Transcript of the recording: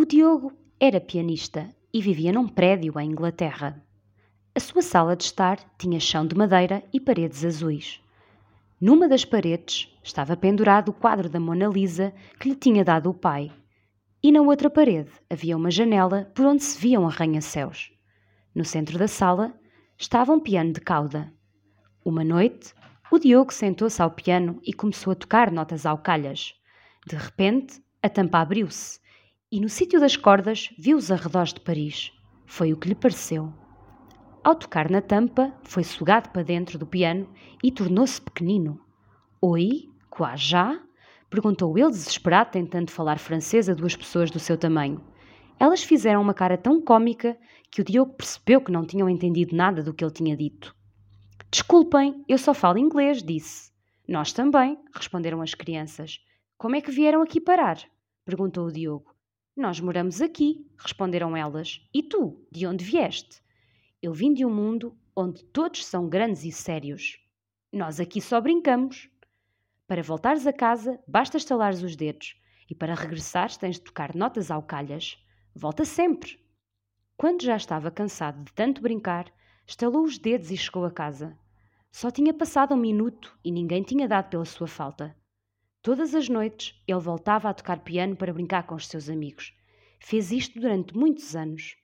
O Diogo era pianista e vivia num prédio em Inglaterra. A sua sala de estar tinha chão de madeira e paredes azuis. Numa das paredes estava pendurado o quadro da Mona Lisa que lhe tinha dado o pai, e na outra parede havia uma janela por onde se viam arranha-céus. No centro da sala estava um piano de cauda. Uma noite, o Diogo sentou-se ao piano e começou a tocar notas alcalhas. De repente, a tampa abriu-se e no sítio das cordas viu os arredores de Paris. Foi o que lhe pareceu. Ao tocar na tampa, foi sugado para dentro do piano e tornou-se pequenino. Oi, quá já? perguntou ele desesperado, tentando falar francês a duas pessoas do seu tamanho. Elas fizeram uma cara tão cômica que o Diogo percebeu que não tinham entendido nada do que ele tinha dito. Desculpem, eu só falo inglês, disse. Nós também, responderam as crianças. Como é que vieram aqui parar? perguntou o Diogo. Nós moramos aqui, responderam elas. E tu, de onde vieste? Eu vim de um mundo onde todos são grandes e sérios. Nós aqui só brincamos. Para voltares a casa, basta estalares os dedos, e para regressares tens de tocar notas ao calhas. Volta sempre. Quando já estava cansado de tanto brincar, estalou os dedos e chegou a casa. Só tinha passado um minuto e ninguém tinha dado pela sua falta. Todas as noites ele voltava a tocar piano para brincar com os seus amigos. Fez isto durante muitos anos.